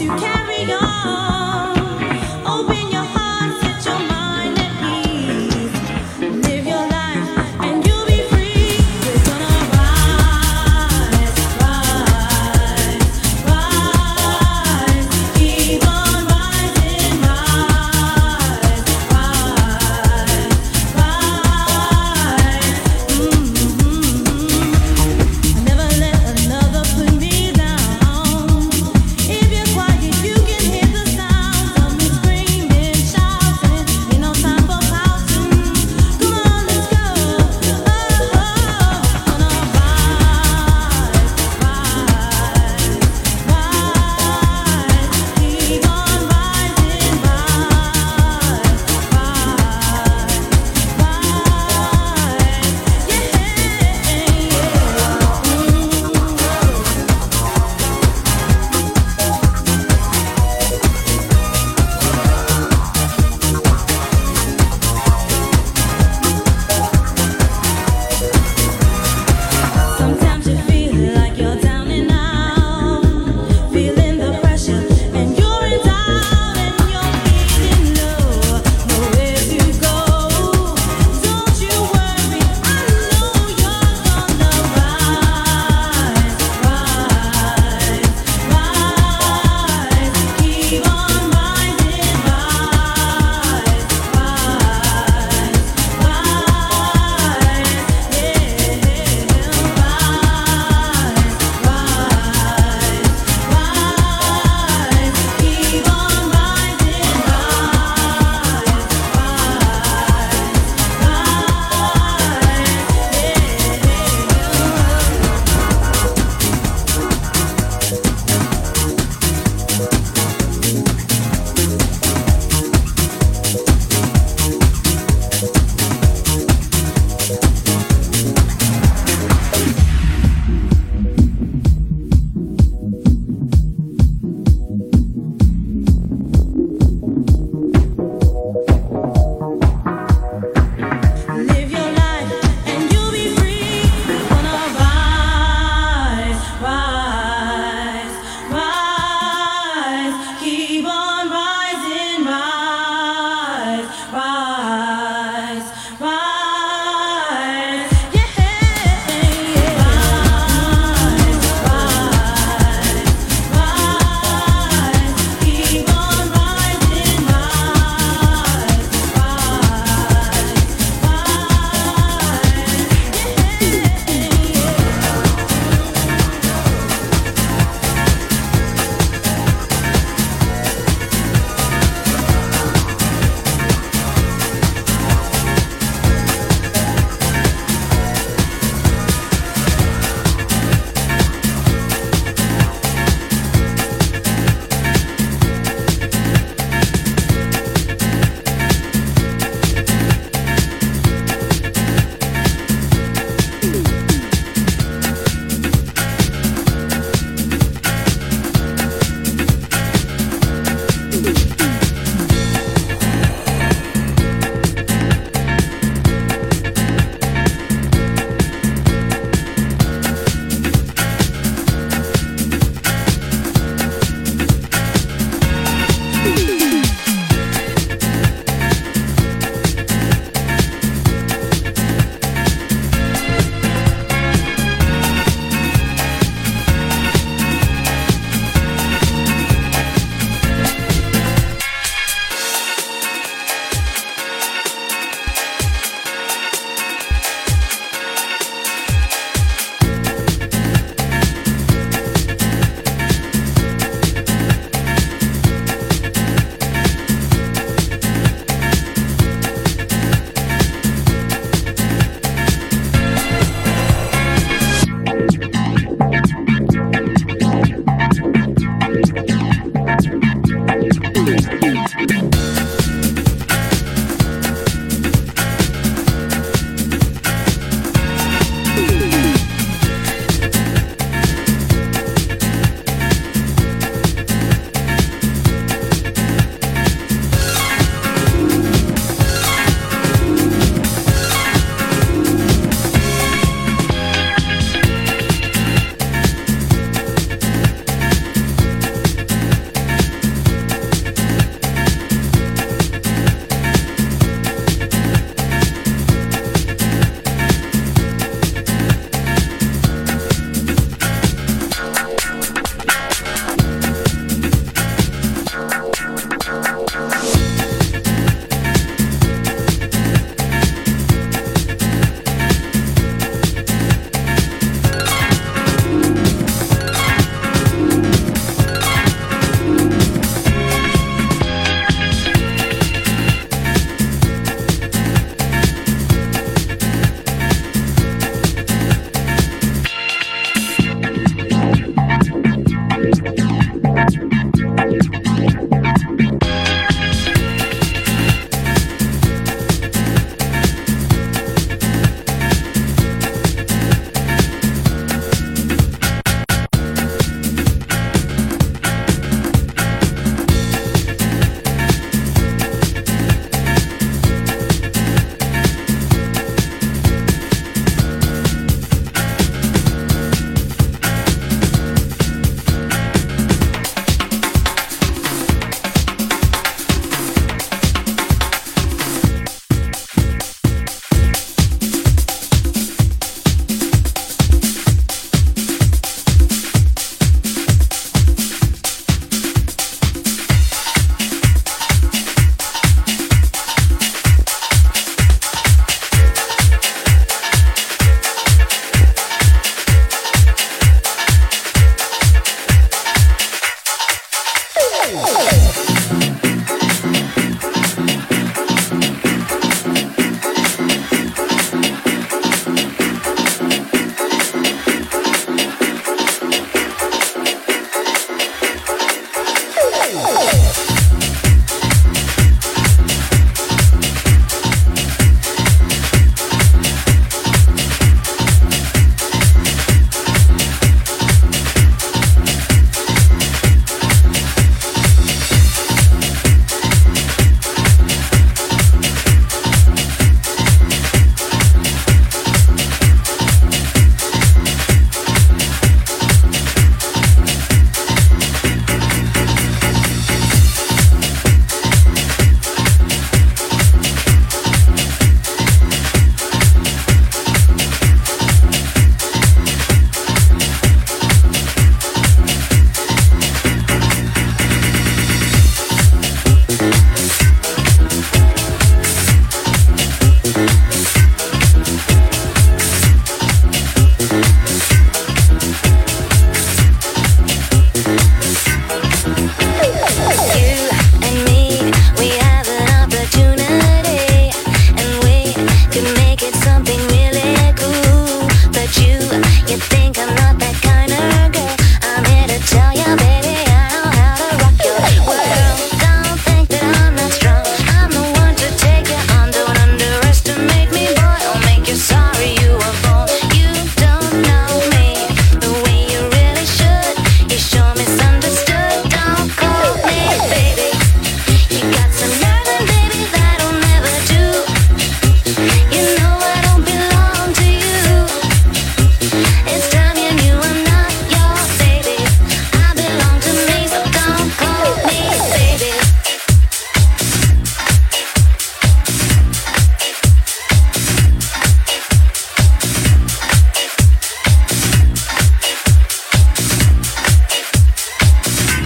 you can.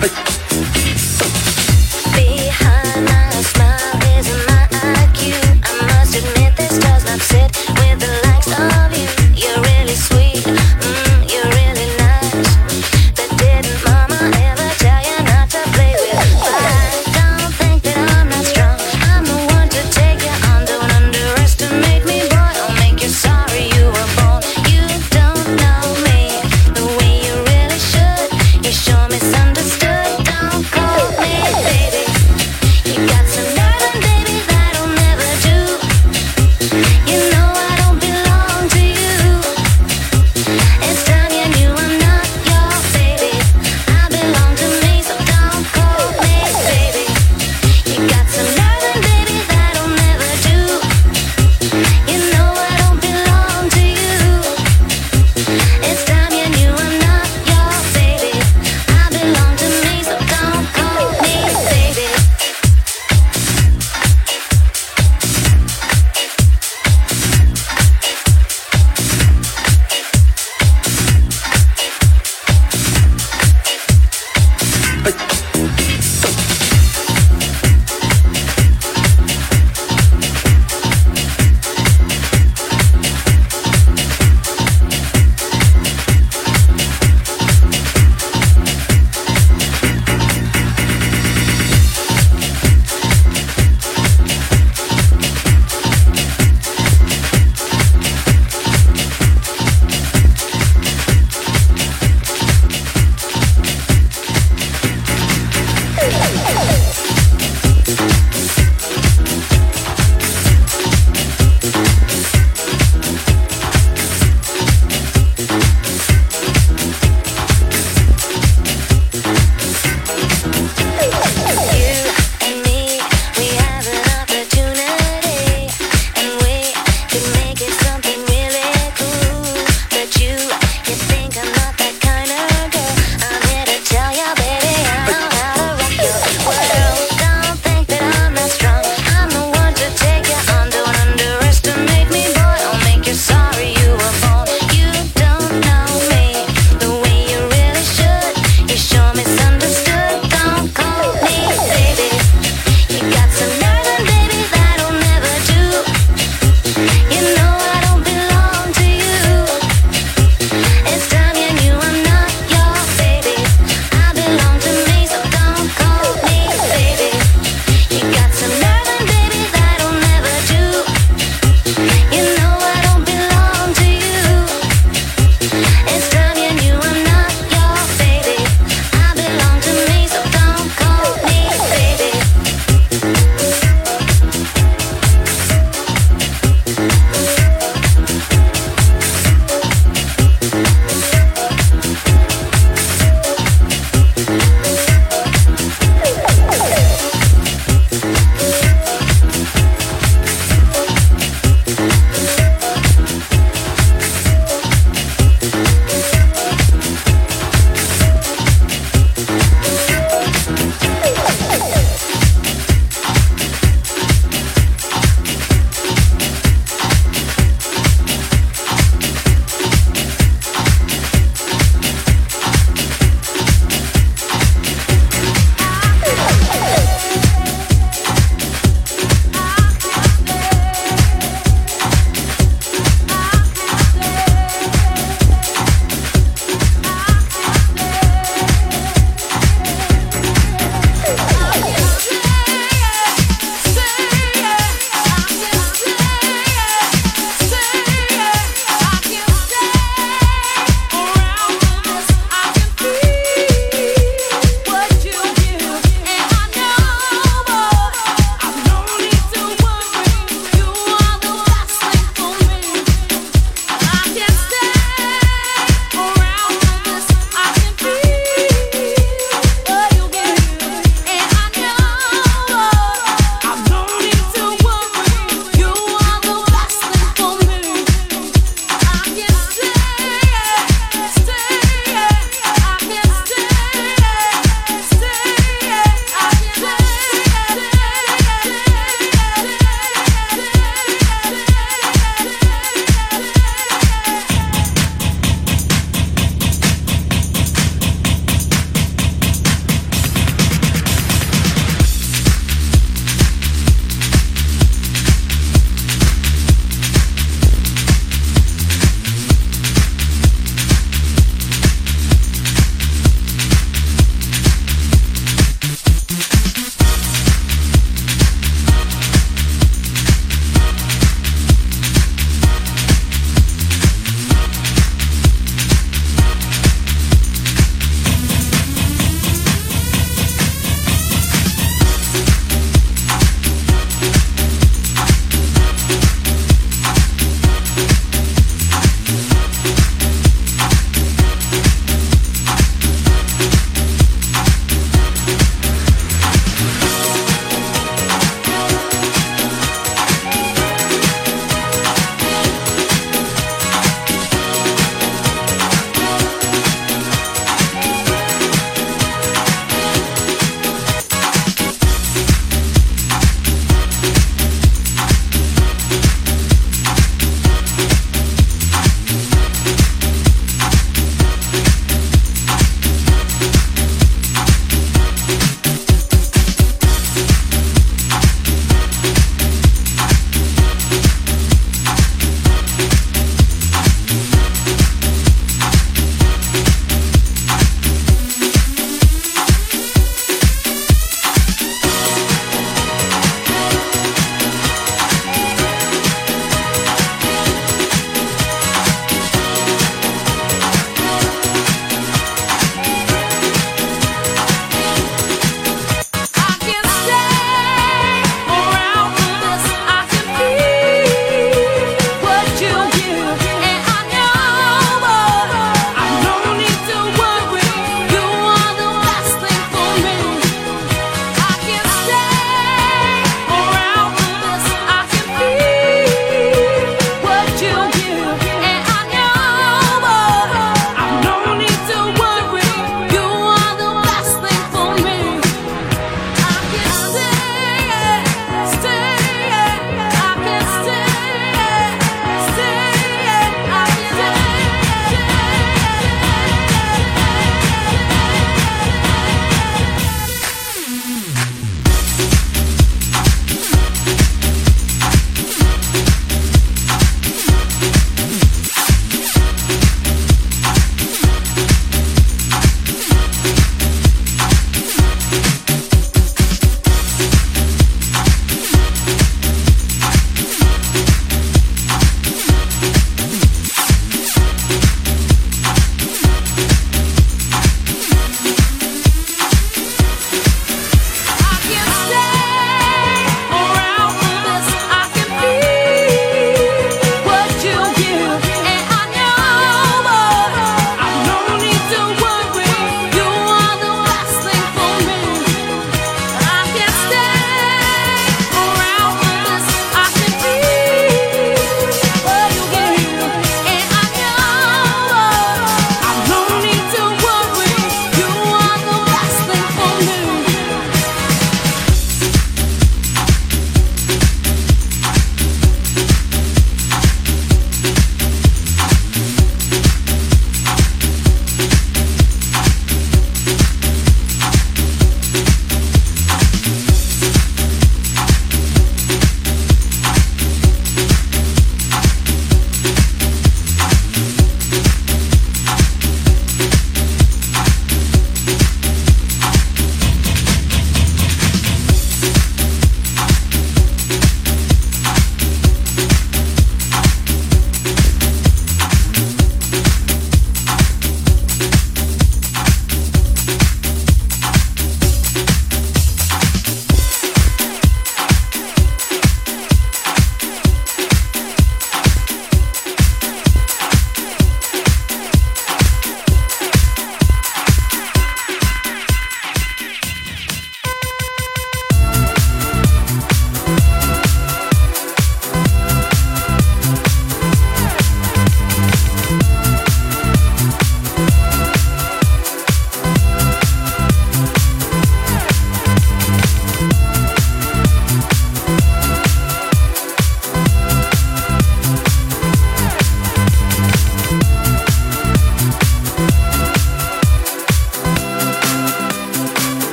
Hey.